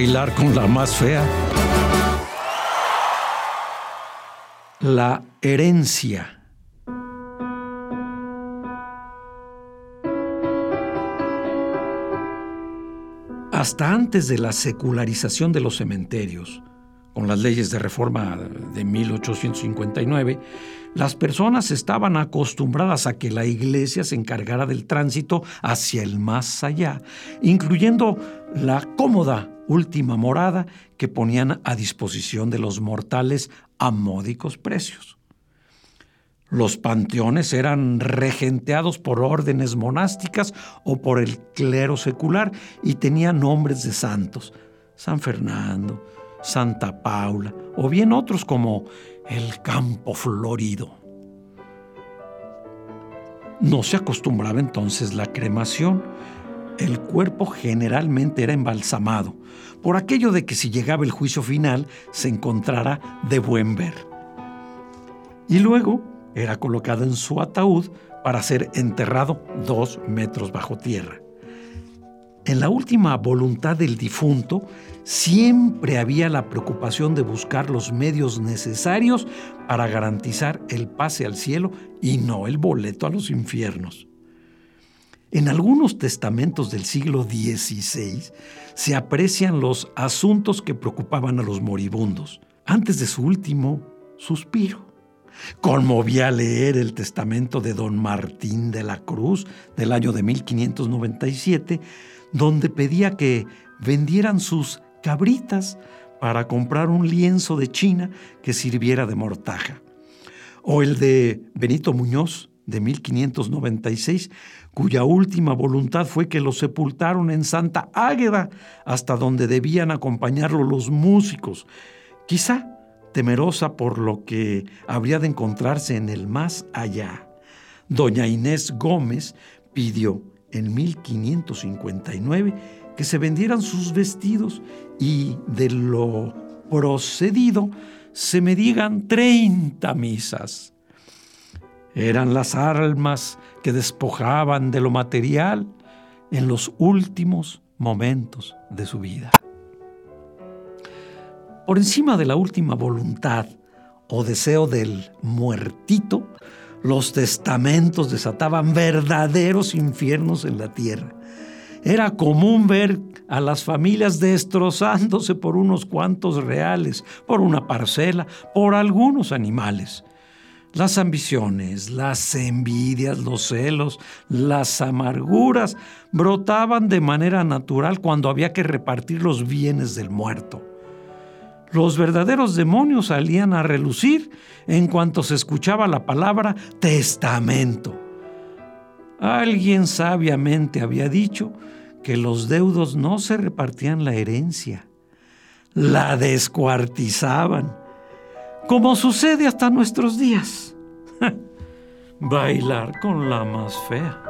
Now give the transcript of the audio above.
Bailar con la más fea. La herencia. Hasta antes de la secularización de los cementerios, con las leyes de reforma de 1859, las personas estaban acostumbradas a que la iglesia se encargara del tránsito hacia el más allá, incluyendo la cómoda última morada que ponían a disposición de los mortales a módicos precios. Los panteones eran regenteados por órdenes monásticas o por el clero secular y tenían nombres de santos, San Fernando, Santa Paula o bien otros como el Campo Florido. No se acostumbraba entonces la cremación. El cuerpo generalmente era embalsamado, por aquello de que si llegaba el juicio final se encontrara de buen ver. Y luego era colocado en su ataúd para ser enterrado dos metros bajo tierra. En la última voluntad del difunto siempre había la preocupación de buscar los medios necesarios para garantizar el pase al cielo y no el boleto a los infiernos. En algunos testamentos del siglo XVI se aprecian los asuntos que preocupaban a los moribundos antes de su último suspiro. Conmovía leer el testamento de don Martín de la Cruz del año de 1597, donde pedía que vendieran sus cabritas para comprar un lienzo de China que sirviera de mortaja. O el de Benito Muñoz de 1596, cuya última voluntad fue que lo sepultaron en Santa Águeda, hasta donde debían acompañarlo los músicos. Quizá temerosa por lo que habría de encontrarse en el más allá. Doña Inés Gómez pidió en 1559 que se vendieran sus vestidos y de lo procedido se me digan 30 misas. Eran las almas que despojaban de lo material en los últimos momentos de su vida. Por encima de la última voluntad o deseo del muertito, los testamentos desataban verdaderos infiernos en la tierra. Era común ver a las familias destrozándose por unos cuantos reales, por una parcela, por algunos animales. Las ambiciones, las envidias, los celos, las amarguras brotaban de manera natural cuando había que repartir los bienes del muerto. Los verdaderos demonios salían a relucir en cuanto se escuchaba la palabra testamento. Alguien sabiamente había dicho que los deudos no se repartían la herencia, la descuartizaban, como sucede hasta nuestros días. Bailar con la más fea.